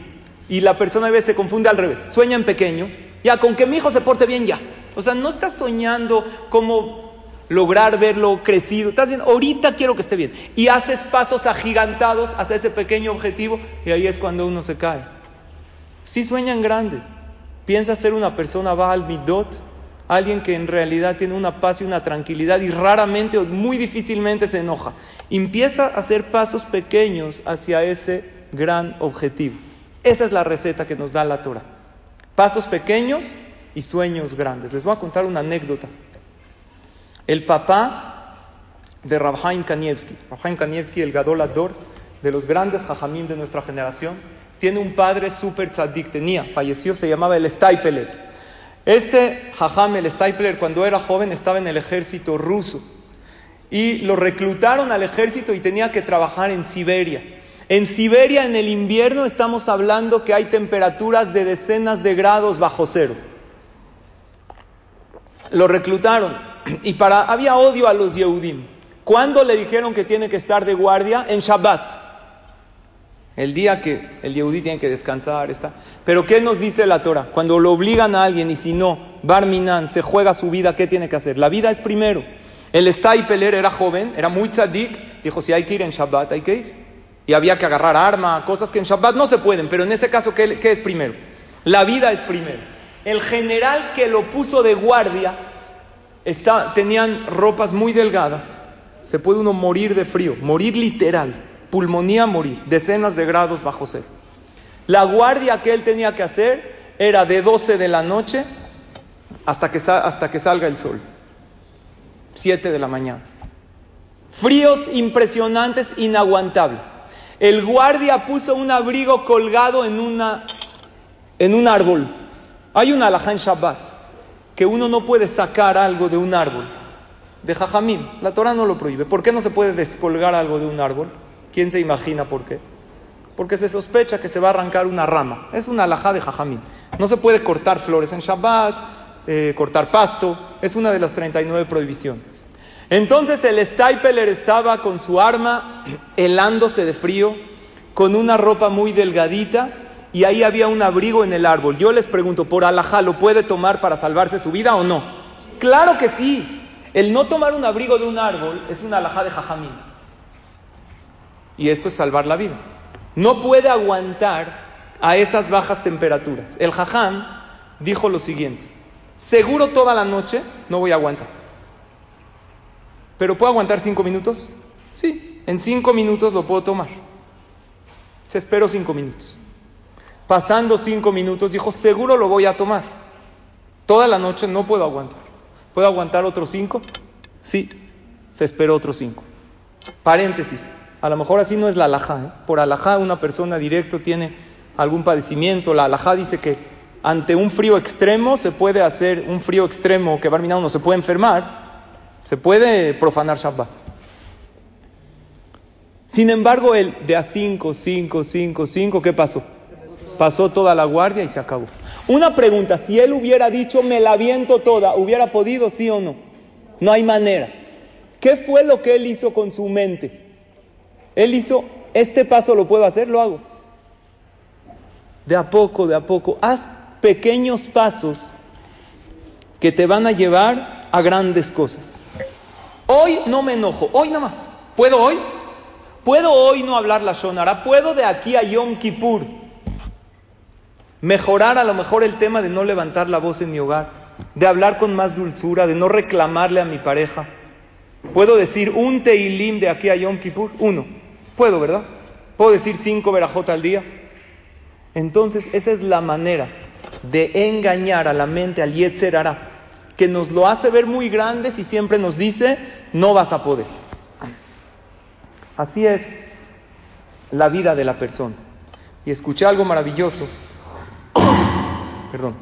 Speaker 1: Y la persona a veces se confunde al revés. Sueña en pequeño, ya con que mi hijo se porte bien, ya. O sea, no estás soñando cómo lograr verlo crecido. Estás bien, ahorita quiero que esté bien. Y haces pasos agigantados hacia ese pequeño objetivo y ahí es cuando uno se cae. Si sueña en grande. Piensa ser una persona Baal Midot, alguien que en realidad tiene una paz y una tranquilidad y raramente o muy difícilmente se enoja. Empieza a hacer pasos pequeños hacia ese gran objetivo. Esa es la receta que nos da la Torah. Pasos pequeños y sueños grandes. Les voy a contar una anécdota. El papá de Rabhaim Kanievski, Rabhaim Kanievski, el Gadol Ador, de los grandes jajamín de nuestra generación, tiene un padre súper tzadik, tenía, falleció, se llamaba el Staipeler. Este jajam, el Staipeler, cuando era joven estaba en el ejército ruso y lo reclutaron al ejército y tenía que trabajar en Siberia. En Siberia, en el invierno, estamos hablando que hay temperaturas de decenas de grados bajo cero. Lo reclutaron y para había odio a los Yehudim. ¿Cuándo le dijeron que tiene que estar de guardia? En Shabbat. El día que el Yehudí tiene que descansar, está. Pero ¿qué nos dice la Torah? Cuando lo obligan a alguien y si no, Barminan se juega su vida, ¿qué tiene que hacer? La vida es primero. El Staipeler era joven, era muy tzadik, dijo, si hay que ir en Shabbat, hay que ir. Y había que agarrar arma, cosas que en Shabbat no se pueden, pero en ese caso, ¿qué, qué es primero? La vida es primero. El general que lo puso de guardia, está, tenían ropas muy delgadas. Se puede uno morir de frío, morir literal pulmonía morir, decenas de grados bajo cero. La guardia que él tenía que hacer era de 12 de la noche hasta que, hasta que salga el sol, 7 de la mañana. Fríos impresionantes, inaguantables. El guardia puso un abrigo colgado en, una, en un árbol. Hay una alajá en Shabbat que uno no puede sacar algo de un árbol. De jajamín, la Torah no lo prohíbe. ¿Por qué no se puede descolgar algo de un árbol? ¿Quién se imagina por qué? Porque se sospecha que se va a arrancar una rama. Es una alajá de jajamín. No se puede cortar flores en Shabbat, eh, cortar pasto. Es una de las 39 prohibiciones. Entonces el Staipeler estaba con su arma, helándose de frío, con una ropa muy delgadita, y ahí había un abrigo en el árbol. Yo les pregunto, ¿por alajá lo puede tomar para salvarse su vida o no? Claro que sí. El no tomar un abrigo de un árbol es una alajá de jajamín. Y esto es salvar la vida. No puede aguantar a esas bajas temperaturas. El jajam dijo lo siguiente, seguro toda la noche no voy a aguantar. ¿Pero puedo aguantar cinco minutos? Sí, en cinco minutos lo puedo tomar. Se esperó cinco minutos. Pasando cinco minutos dijo, seguro lo voy a tomar. Toda la noche no puedo aguantar. ¿Puedo aguantar otros cinco? Sí, se esperó otros cinco. Paréntesis. A lo mejor así no es la alajá. ¿eh? Por alajá una persona directo tiene algún padecimiento. La alajá dice que ante un frío extremo se puede hacer un frío extremo que a uno se puede enfermar. Se puede profanar Shabbat. Sin embargo, el de a 5, 5, 5, 5, ¿qué pasó? Pasó toda la guardia y se acabó. Una pregunta, si él hubiera dicho me la viento toda, ¿hubiera podido sí o no? No hay manera. ¿Qué fue lo que él hizo con su mente? Él hizo, este paso lo puedo hacer, lo hago. De a poco, de a poco. Haz pequeños pasos que te van a llevar a grandes cosas. Hoy no me enojo, hoy nada más. ¿Puedo hoy? ¿Puedo hoy no hablar la Shonara? ¿Puedo de aquí a Yom Kippur mejorar a lo mejor el tema de no levantar la voz en mi hogar, de hablar con más dulzura, de no reclamarle a mi pareja? ¿Puedo decir un Teilim de aquí a Yom Kippur? Uno. Puedo, ¿verdad? ¿Puedo decir cinco verajot al día? Entonces, esa es la manera de engañar a la mente, al Yetzer que nos lo hace ver muy grandes y siempre nos dice, no vas a poder. Así es la vida de la persona. Y escuché algo maravilloso. Perdón.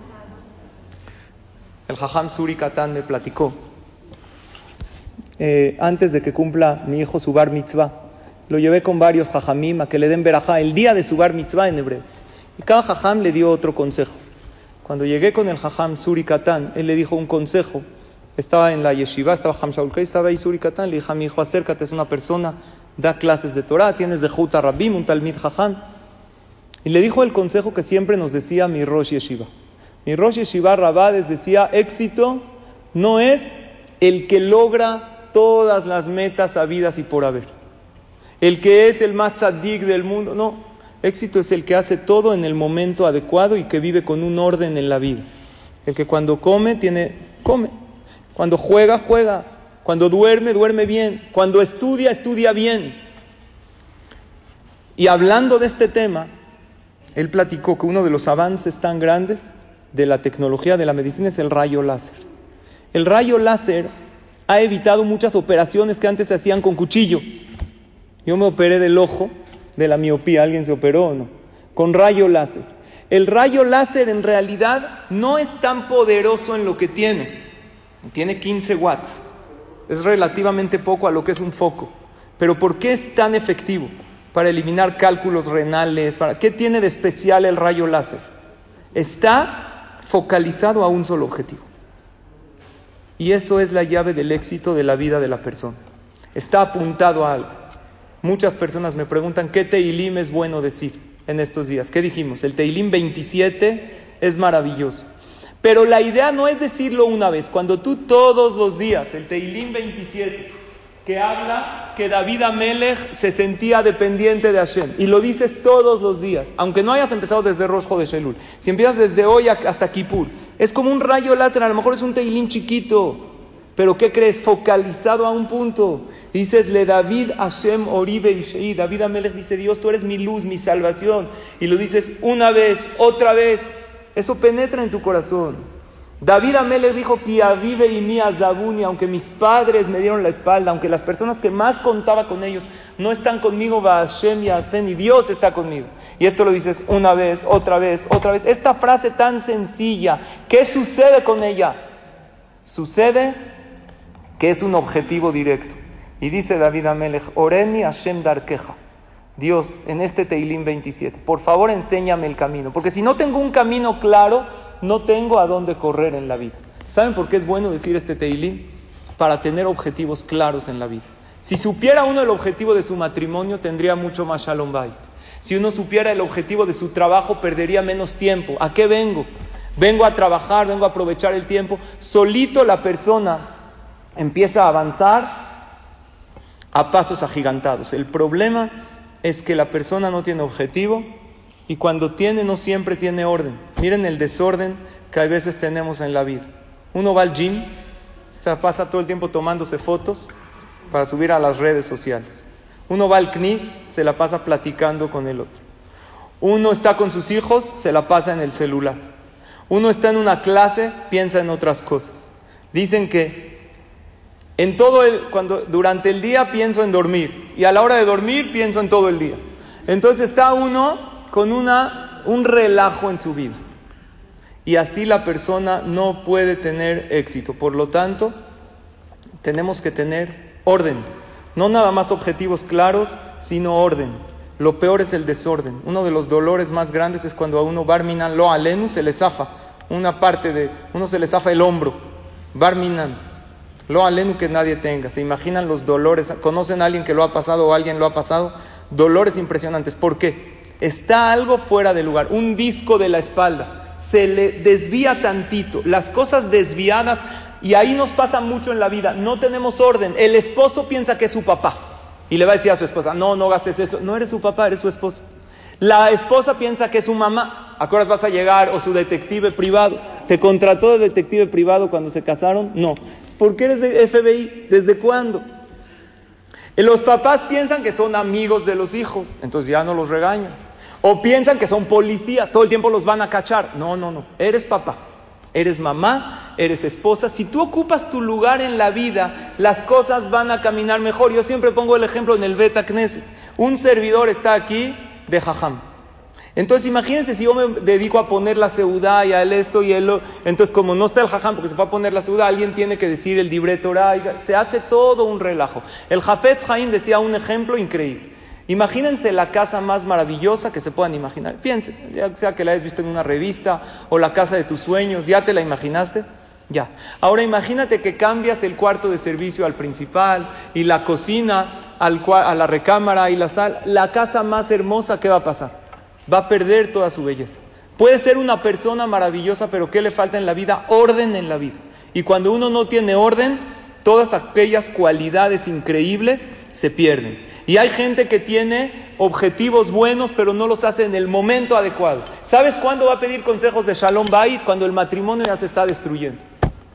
Speaker 1: El Jajam Suri Katan me platicó eh, antes de que cumpla mi hijo su bar mitzvah. Lo llevé con varios jajamim a que le den verajá el día de su bar mitzvah en hebreo. Y cada jajam le dio otro consejo. Cuando llegué con el jajam Suri Katan, él le dijo un consejo. Estaba en la yeshiva, estaba Ham Shaul estaba ahí Suri Katan. Le dije a mi hijo, acércate, es una persona, da clases de Torah, tienes de Juta Rabim, un talmid jajam. Y le dijo el consejo que siempre nos decía mi Rosh Yeshiva. Mi Rosh Yeshiva Rabades decía, éxito no es el que logra todas las metas habidas y por haber. El que es el más tzadik del mundo, no. Éxito es el que hace todo en el momento adecuado y que vive con un orden en la vida. El que cuando come, tiene, come. Cuando juega, juega. Cuando duerme, duerme bien. Cuando estudia, estudia bien. Y hablando de este tema, él platicó que uno de los avances tan grandes de la tecnología de la medicina es el rayo láser. El rayo láser ha evitado muchas operaciones que antes se hacían con cuchillo. Yo me operé del ojo, de la miopía, ¿alguien se operó o no? Con rayo láser. El rayo láser en realidad no es tan poderoso en lo que tiene. Tiene 15 watts. Es relativamente poco a lo que es un foco. Pero ¿por qué es tan efectivo? Para eliminar cálculos renales. Para... ¿Qué tiene de especial el rayo láser? Está focalizado a un solo objetivo. Y eso es la llave del éxito de la vida de la persona. Está apuntado a algo. Muchas personas me preguntan qué Teilim es bueno decir en estos días. ¿Qué dijimos? El Teilim 27 es maravilloso. Pero la idea no es decirlo una vez. Cuando tú todos los días, el Teilim 27, que habla que David Amelech se sentía dependiente de Hashem, y lo dices todos los días, aunque no hayas empezado desde Rosh de Shelul, si empiezas desde hoy hasta Kippur, es como un rayo láser, a lo mejor es un Teilim chiquito, pero ¿qué crees? Focalizado a un punto. dices, le David Hashem Oribe Ishei. David Amelech dice, Dios, tú eres mi luz, mi salvación. Y lo dices una vez, otra vez. Eso penetra en tu corazón. David Amelech dijo, Pia vive y mía Zabuni, aunque mis padres me dieron la espalda, aunque las personas que más contaba con ellos no están conmigo, va Hashem y Hashem, y Dios está conmigo. Y esto lo dices una vez, otra vez, otra vez. Esta frase tan sencilla, ¿qué sucede con ella? Sucede que es un objetivo directo. Y dice David Amelech, Oreni Hashem Darkeja. Dios, en este Teilim 27, por favor enséñame el camino, porque si no tengo un camino claro, no tengo a dónde correr en la vida. ¿Saben por qué es bueno decir este Teilim? Para tener objetivos claros en la vida. Si supiera uno el objetivo de su matrimonio, tendría mucho más Shalom Bait. Si uno supiera el objetivo de su trabajo, perdería menos tiempo. ¿A qué vengo? Vengo a trabajar, vengo a aprovechar el tiempo. Solito la persona empieza a avanzar a pasos agigantados. El problema es que la persona no tiene objetivo y cuando tiene no siempre tiene orden. Miren el desorden que a veces tenemos en la vida. Uno va al gym, pasa todo el tiempo tomándose fotos para subir a las redes sociales. Uno va al CNIS, se la pasa platicando con el otro. Uno está con sus hijos, se la pasa en el celular. Uno está en una clase, piensa en otras cosas. Dicen que en todo el, cuando, durante el día pienso en dormir y a la hora de dormir pienso en todo el día. Entonces está uno con una, un relajo en su vida. Y así la persona no puede tener éxito. Por lo tanto, tenemos que tener orden. No nada más objetivos claros, sino orden. Lo peor es el desorden. Uno de los dolores más grandes es cuando a uno barminan lo alenu se le zafa. Una parte de, uno se le zafa el hombro. Barminan. Lo alenu que nadie tenga. ¿Se imaginan los dolores? ¿Conocen a alguien que lo ha pasado o alguien lo ha pasado? Dolores impresionantes. ¿Por qué? Está algo fuera de lugar. Un disco de la espalda. Se le desvía tantito. Las cosas desviadas. Y ahí nos pasa mucho en la vida. No tenemos orden. El esposo piensa que es su papá. Y le va a decir a su esposa, no, no gastes esto. No eres su papá, eres su esposo. La esposa piensa que es su mamá. ¿A vas a llegar? O su detective privado. ¿Te contrató de detective privado cuando se casaron? No. ¿Por qué eres de FBI? ¿Desde cuándo? Los papás piensan que son amigos de los hijos, entonces ya no los regañan. O piensan que son policías, todo el tiempo los van a cachar. No, no, no. Eres papá, eres mamá, eres esposa. Si tú ocupas tu lugar en la vida, las cosas van a caminar mejor. Yo siempre pongo el ejemplo en el Beta Knesset. Un servidor está aquí de Jajam. Entonces imagínense si yo me dedico a poner la seudá y a él esto y él lo... Entonces como no está el jajam porque se va a poner la seudá, alguien tiene que decir el libreto se hace todo un relajo. El Jafetz Haim decía un ejemplo increíble. Imagínense la casa más maravillosa que se puedan imaginar. Piensen, ya sea que la hayas visto en una revista o la casa de tus sueños, ¿ya te la imaginaste? Ya. Ahora imagínate que cambias el cuarto de servicio al principal y la cocina al, a la recámara y la sala. La casa más hermosa, ¿qué va a pasar? Va a perder toda su belleza. Puede ser una persona maravillosa, pero ¿qué le falta en la vida? Orden en la vida. Y cuando uno no tiene orden, todas aquellas cualidades increíbles se pierden. Y hay gente que tiene objetivos buenos, pero no los hace en el momento adecuado. ¿Sabes cuándo va a pedir consejos de Shalom Bait? Cuando el matrimonio ya se está destruyendo.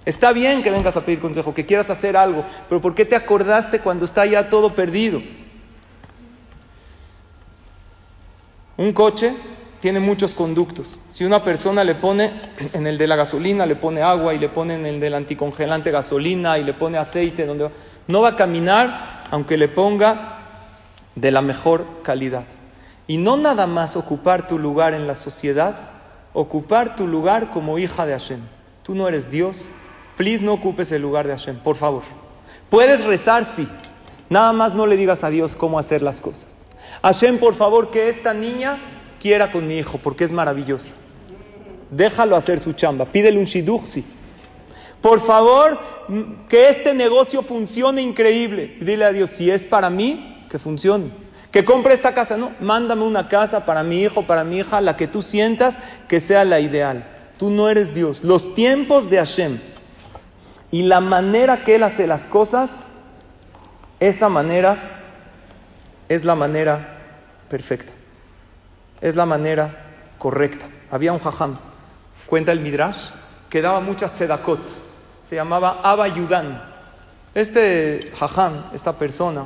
Speaker 1: Está bien que vengas a pedir consejo, que quieras hacer algo, pero ¿por qué te acordaste cuando está ya todo perdido? Un coche tiene muchos conductos. Si una persona le pone en el de la gasolina, le pone agua y le pone en el del anticongelante gasolina y le pone aceite, donde no va a caminar aunque le ponga de la mejor calidad. Y no nada más ocupar tu lugar en la sociedad, ocupar tu lugar como hija de Hashem. Tú no eres Dios, please no ocupes el lugar de Hashem, por favor. Puedes rezar, sí, nada más no le digas a Dios cómo hacer las cosas. Hashem, por favor, que esta niña quiera con mi hijo, porque es maravillosa. Déjalo hacer su chamba, pídele un shiduxi. Por favor, que este negocio funcione increíble. Dile a Dios, si es para mí, que funcione. Que compre esta casa, no, mándame una casa para mi hijo, para mi hija, la que tú sientas que sea la ideal. Tú no eres Dios. Los tiempos de Hashem y la manera que Él hace las cosas, esa manera es la manera perfecta es la manera correcta. Había un jajam, cuenta el Midrash, que daba muchas tzedakot. Se llamaba Abba Yudan. Este jajam, esta persona,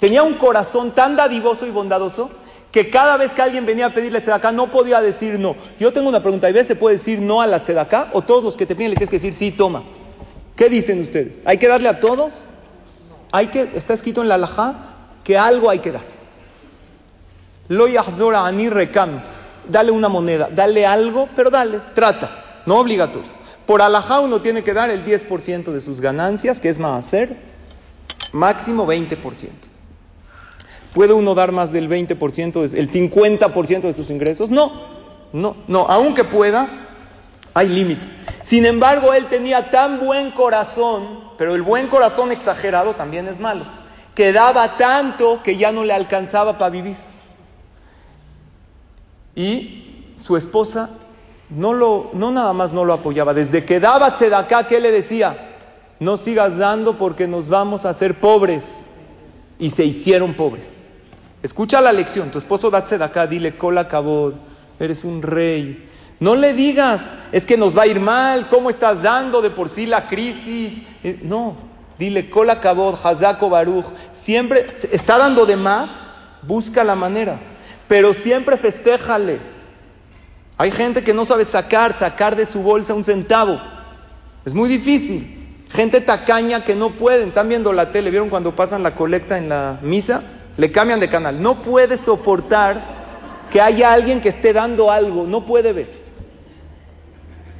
Speaker 1: tenía un corazón tan dadivoso y bondadoso que cada vez que alguien venía a pedirle tzedaká no podía decir no. Yo tengo una pregunta, ¿y veces se puede decir no a la tzedaká o todos los que te piden le tienes que decir sí, toma? ¿Qué dicen ustedes? ¿Hay que darle a todos? Hay que, está escrito en la alajá que algo hay que dar. Lo yahzora ani rekam. Dale una moneda, dale algo, pero dale, trata, no obligatorio. Por alajá uno tiene que dar el 10% de sus ganancias, que es más hacer, máximo 20%. ¿Puede uno dar más del 20%, el 50% de sus ingresos? No, no, no, aunque pueda, hay límite. Sin embargo, él tenía tan buen corazón, pero el buen corazón exagerado también es malo, que daba tanto que ya no le alcanzaba para vivir. Y su esposa no, lo, no nada más no lo apoyaba, desde que daba tzedaká, ¿qué le decía? No sigas dando porque nos vamos a hacer pobres. Y se hicieron pobres. Escucha la lección, tu esposo da tzedaká, dile, cola cabod, eres un rey. No le digas, es que nos va a ir mal, ¿cómo estás dando de por sí la crisis? Eh, no, dile, cola cabod, hazako baruch. Siempre está dando de más, busca la manera pero siempre festéjale. Hay gente que no sabe sacar, sacar de su bolsa un centavo. Es muy difícil. Gente tacaña que no pueden. Están viendo la tele, ¿vieron cuando pasan la colecta en la misa? Le cambian de canal. No puede soportar que haya alguien que esté dando algo. No puede ver.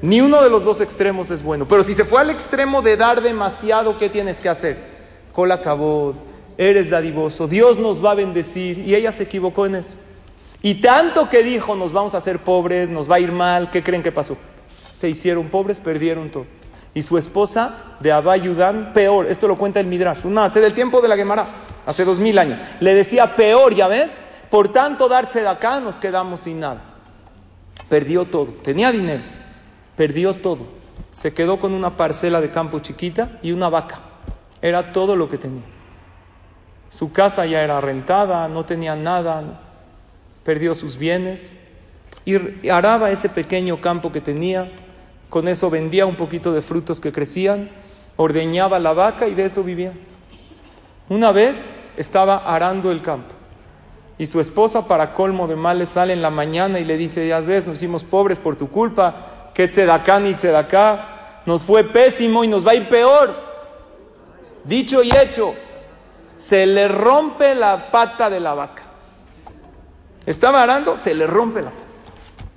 Speaker 1: Ni uno de los dos extremos es bueno. Pero si se fue al extremo de dar demasiado, ¿qué tienes que hacer? Cola acabó. Eres dadivoso. Dios nos va a bendecir. Y ella se equivocó en eso. Y tanto que dijo, nos vamos a hacer pobres, nos va a ir mal, ¿qué creen que pasó? Se hicieron pobres, perdieron todo. Y su esposa de Abayudan, peor, esto lo cuenta el Midrash, una hace del tiempo de la Gemara, hace dos mil años, le decía peor, ya ves, por tanto darse de acá nos quedamos sin nada. Perdió todo, tenía dinero, perdió todo. Se quedó con una parcela de campo chiquita y una vaca. Era todo lo que tenía. Su casa ya era rentada, no tenía nada, perdió sus bienes y araba ese pequeño campo que tenía, con eso vendía un poquito de frutos que crecían, ordeñaba la vaca y de eso vivía. Una vez estaba arando el campo y su esposa para colmo de males sale en la mañana y le dice, ya ves, nos hicimos pobres por tu culpa, que ni nos fue pésimo y nos va a ir peor. Dicho y hecho, se le rompe la pata de la vaca. Estaba arando, se le rompe la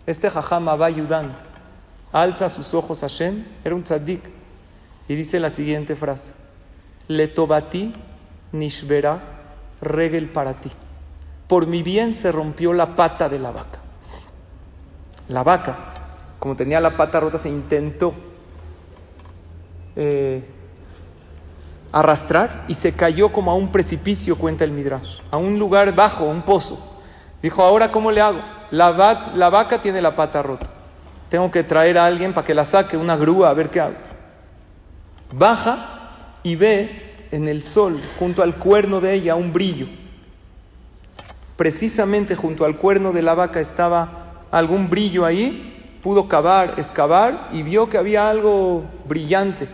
Speaker 1: Este jajama va ayudando. Alza sus ojos a Shem, era un tzaddik, y dice la siguiente frase: Le tobati nishbera regel para ti. Por mi bien se rompió la pata de la vaca. La vaca, como tenía la pata rota, se intentó eh, arrastrar y se cayó como a un precipicio, cuenta el Midrash, a un lugar bajo, un pozo. Dijo, ahora ¿cómo le hago? la, la vaca tiene la pata rota. Tengo que traer a alguien para que la saque, una grúa, a ver qué hago. Baja y ve en el sol, junto al cuerno de ella, un brillo. Precisamente junto al cuerno de la vaca estaba algún brillo ahí, pudo cavar, excavar y vio que había algo brillante.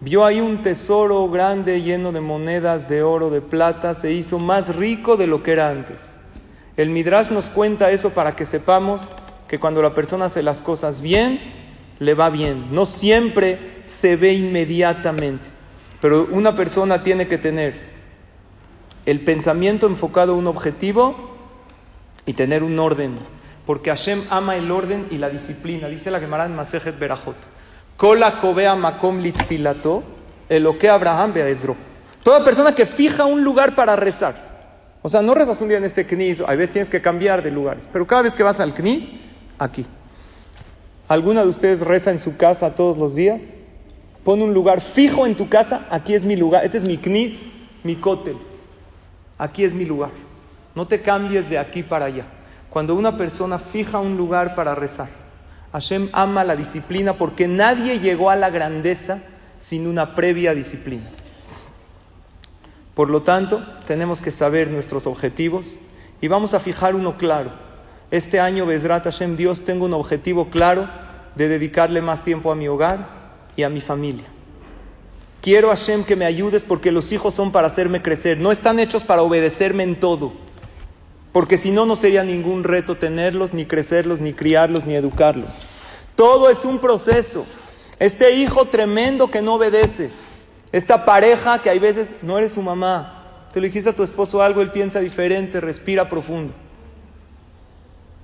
Speaker 1: Vio ahí un tesoro grande lleno de monedas de oro, de plata, se hizo más rico de lo que era antes. El Midrash nos cuenta eso para que sepamos que cuando la persona hace las cosas bien, le va bien. No siempre se ve inmediatamente, pero una persona tiene que tener el pensamiento enfocado a un objetivo y tener un orden, porque Hashem ama el orden y la disciplina. Dice la Gemara en Masejet Berajot. Kola makom litfilato, que Abraham. Toda persona que fija un lugar para rezar. O sea, no rezas un día en este knis, a veces tienes que cambiar de lugares, pero cada vez que vas al knis, aquí. ¿Alguna de ustedes reza en su casa todos los días? Pone un lugar fijo en tu casa, aquí es mi lugar, este es mi knis, mi cótel. Aquí es mi lugar. No te cambies de aquí para allá. Cuando una persona fija un lugar para rezar, Hashem ama la disciplina porque nadie llegó a la grandeza sin una previa disciplina. Por lo tanto, tenemos que saber nuestros objetivos y vamos a fijar uno claro. Este año, Bezrat Hashem, Dios, tengo un objetivo claro de dedicarle más tiempo a mi hogar y a mi familia. Quiero Hashem que me ayudes porque los hijos son para hacerme crecer, no están hechos para obedecerme en todo porque si no, no sería ningún reto tenerlos, ni crecerlos, ni criarlos, ni educarlos. Todo es un proceso. Este hijo tremendo que no obedece, esta pareja que hay veces no eres su mamá, te lo dijiste a tu esposo algo, él piensa diferente, respira profundo.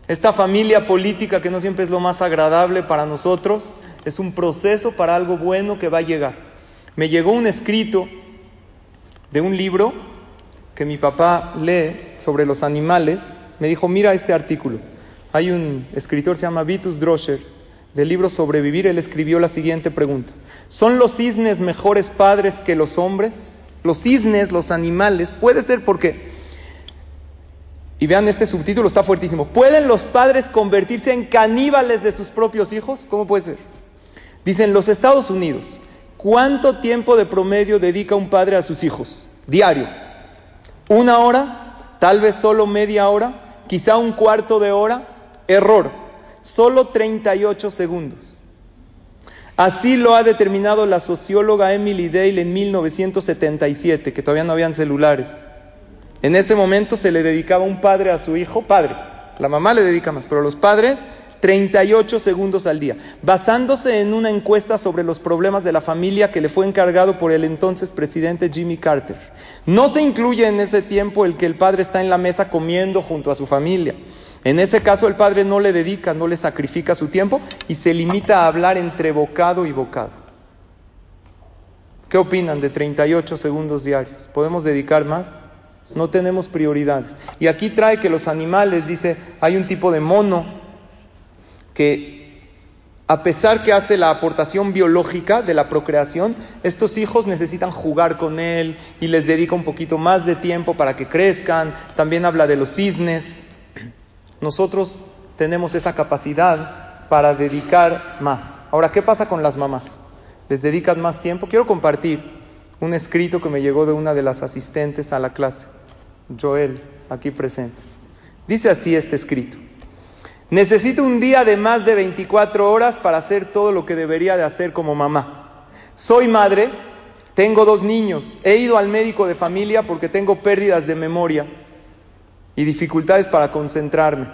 Speaker 1: Esta familia política que no siempre es lo más agradable para nosotros, es un proceso para algo bueno que va a llegar. Me llegó un escrito de un libro que mi papá lee sobre los animales, me dijo, mira este artículo. Hay un escritor, se llama Vitus Droscher, del libro Sobrevivir, él escribió la siguiente pregunta. ¿Son los cisnes mejores padres que los hombres? Los cisnes, los animales, puede ser porque... Y vean, este subtítulo está fuertísimo. ¿Pueden los padres convertirse en caníbales de sus propios hijos? ¿Cómo puede ser? Dicen los Estados Unidos, ¿cuánto tiempo de promedio dedica un padre a sus hijos? Diario. Una hora, tal vez solo media hora, quizá un cuarto de hora. Error, solo 38 segundos. Así lo ha determinado la socióloga Emily Dale en 1977, que todavía no habían celulares. En ese momento se le dedicaba un padre a su hijo, padre. La mamá le dedica más, pero los padres 38 segundos al día, basándose en una encuesta sobre los problemas de la familia que le fue encargado por el entonces presidente Jimmy Carter. No se incluye en ese tiempo el que el padre está en la mesa comiendo junto a su familia. En ese caso el padre no le dedica, no le sacrifica su tiempo y se limita a hablar entre bocado y bocado. ¿Qué opinan de 38 segundos diarios? ¿Podemos dedicar más? No tenemos prioridades. Y aquí trae que los animales, dice, hay un tipo de mono que a pesar que hace la aportación biológica de la procreación, estos hijos necesitan jugar con él y les dedica un poquito más de tiempo para que crezcan. También habla de los cisnes. Nosotros tenemos esa capacidad para dedicar más. Ahora, ¿qué pasa con las mamás? ¿Les dedican más tiempo? Quiero compartir un escrito que me llegó de una de las asistentes a la clase, Joel, aquí presente. Dice así este escrito. Necesito un día de más de 24 horas para hacer todo lo que debería de hacer como mamá. Soy madre, tengo dos niños, he ido al médico de familia porque tengo pérdidas de memoria y dificultades para concentrarme.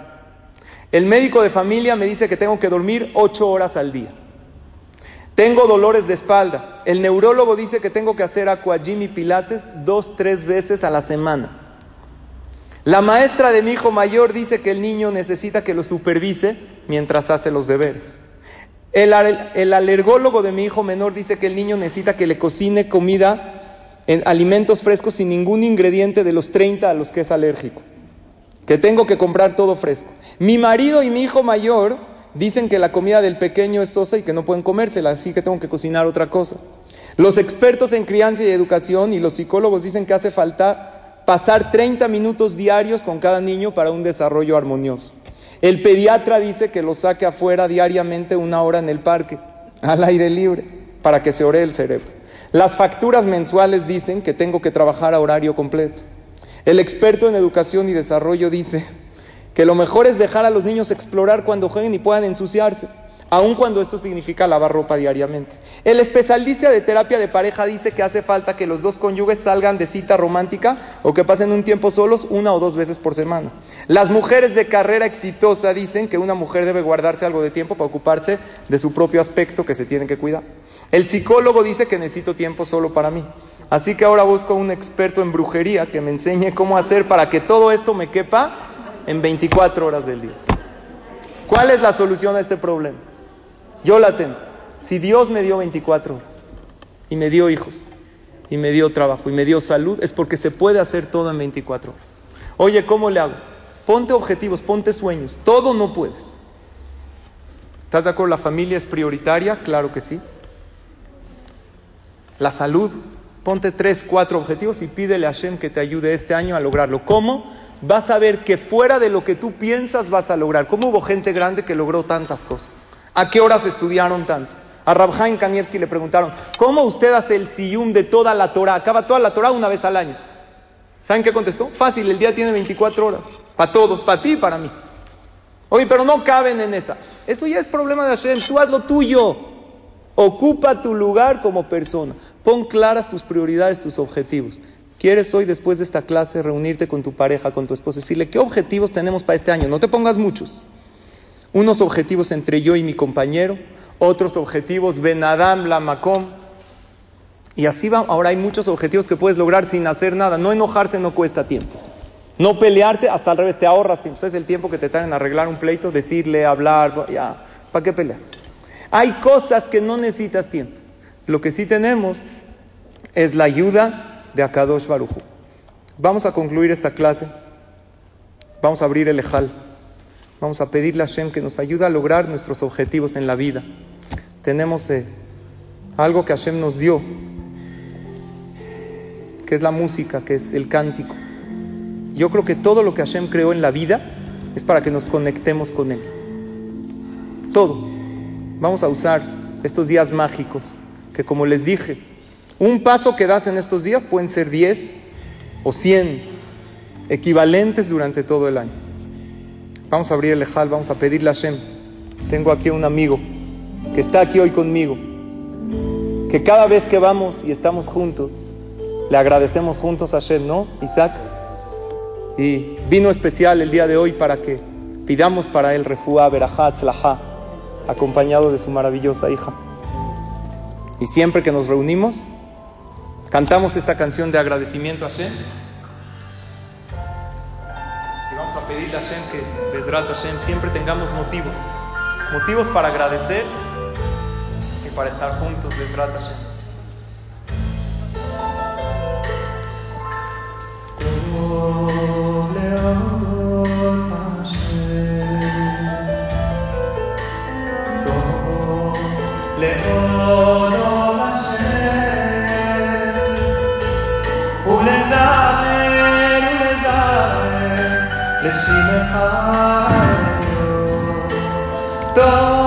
Speaker 1: El médico de familia me dice que tengo que dormir 8 horas al día. Tengo dolores de espalda. El neurólogo dice que tengo que hacer aquagym y pilates dos, tres veces a la semana. La maestra de mi hijo mayor dice que el niño necesita que lo supervise mientras hace los deberes. El, alergólogo de mi hijo menor dice que el niño necesita que le cocine comida en alimentos frescos sin ningún ingrediente de los 30 a los que es alérgico. Que tengo que comprar todo fresco. Mi marido y mi hijo mayor dicen que la comida del pequeño es sosa y que no pueden comérsela, así que tengo que cocinar otra cosa. Los expertos en crianza y educación y los psicólogos dicen que hace falta pasar 30 minutos diarios con cada niño para un desarrollo armonioso. El pediatra dice que lo saque afuera diariamente una hora en el parque, al aire libre, para que se ore el cerebro. Las facturas mensuales dicen que tengo que trabajar a horario completo. El experto en educación y desarrollo dice que lo mejor es dejar a los niños explorar cuando jueguen y puedan ensuciarse aun cuando esto significa lavar ropa diariamente. El especialista de terapia de pareja dice que hace falta que los dos cónyuges salgan de cita romántica o que pasen un tiempo solos una o dos veces por semana. Las mujeres de carrera exitosa dicen que una mujer debe guardarse algo de tiempo para ocuparse de su propio aspecto que se tiene que cuidar. El psicólogo dice que necesito tiempo solo para mí. Así que ahora busco un experto en brujería que me enseñe cómo hacer para que todo esto me quepa en 24 horas del día. ¿Cuál es la solución a este problema? Yo la tengo. Si Dios me dio 24 horas y me dio hijos y me dio trabajo y me dio salud, es porque se puede hacer todo en 24 horas. Oye, ¿cómo le hago? Ponte objetivos, ponte sueños. Todo no puedes. ¿Estás de acuerdo? ¿La familia es prioritaria? Claro que sí. La salud. Ponte tres, cuatro objetivos y pídele a Hashem que te ayude este año a lograrlo. ¿Cómo? Vas a ver que fuera de lo que tú piensas vas a lograr. ¿Cómo hubo gente grande que logró tantas cosas? ¿A qué horas estudiaron tanto? A Rabhaim Kanievski le preguntaron, ¿cómo usted hace el siyum de toda la Torah? Acaba toda la Torah una vez al año. ¿Saben qué contestó? Fácil, el día tiene 24 horas. Para todos, para ti y para mí. Oye, pero no caben en esa. Eso ya es problema de Hashem. Tú haz lo tuyo. Ocupa tu lugar como persona. Pon claras tus prioridades, tus objetivos. ¿Quieres hoy, después de esta clase, reunirte con tu pareja, con tu esposa decirle qué objetivos tenemos para este año? No te pongas muchos unos objetivos entre yo y mi compañero, otros objetivos Ben Adam, la Macom. Y así va, ahora hay muchos objetivos que puedes lograr sin hacer nada. No enojarse no cuesta tiempo. No pelearse, hasta al revés, te ahorras tiempo. ¿Sabes el tiempo que te traen a arreglar un pleito? Decirle, hablar, ya, ¿para qué pelear? Hay cosas que no necesitas tiempo. Lo que sí tenemos es la ayuda de Akadosh Baruchu. Vamos a concluir esta clase. Vamos a abrir el Ejal. Vamos a pedirle a Hashem que nos ayude a lograr nuestros objetivos en la vida. Tenemos eh, algo que Hashem nos dio, que es la música, que es el cántico. Yo creo que todo lo que Hashem creó en la vida es para que nos conectemos con Él. Todo. Vamos a usar estos días mágicos, que como les dije, un paso que das en estos días pueden ser 10 o 100 equivalentes durante todo el año. Vamos a abrir el Ejal, vamos a pedirle a Hashem. Tengo aquí un amigo que está aquí hoy conmigo, que cada vez que vamos y estamos juntos, le agradecemos juntos a Hashem, ¿no, Isaac? Y vino especial el día de hoy para que pidamos para él refuá, verajá, tzlajá, acompañado de su maravillosa hija. Y siempre que nos reunimos, cantamos esta canción de agradecimiento a Hashem. Pedirle a Hashem que siempre tengamos motivos, motivos para agradecer y para estar juntos, Bezrat Hashem. 泪儿流都